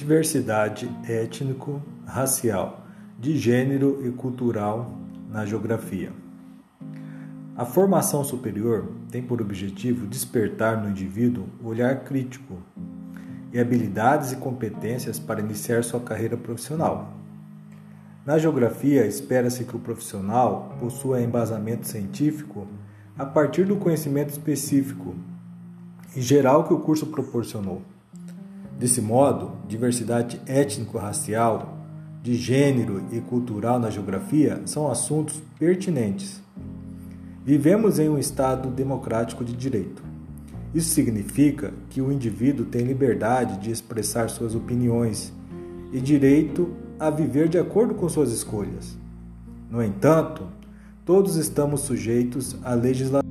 diversidade étnico-racial, de gênero e cultural na geografia. A formação superior tem por objetivo despertar no indivíduo o olhar crítico e habilidades e competências para iniciar sua carreira profissional. Na geografia, espera-se que o profissional possua embasamento científico a partir do conhecimento específico e geral que o curso proporcionou. Desse modo, diversidade étnico-racial, de gênero e cultural na geografia são assuntos pertinentes. Vivemos em um Estado democrático de direito. Isso significa que o indivíduo tem liberdade de expressar suas opiniões e direito a viver de acordo com suas escolhas. No entanto, todos estamos sujeitos à legislação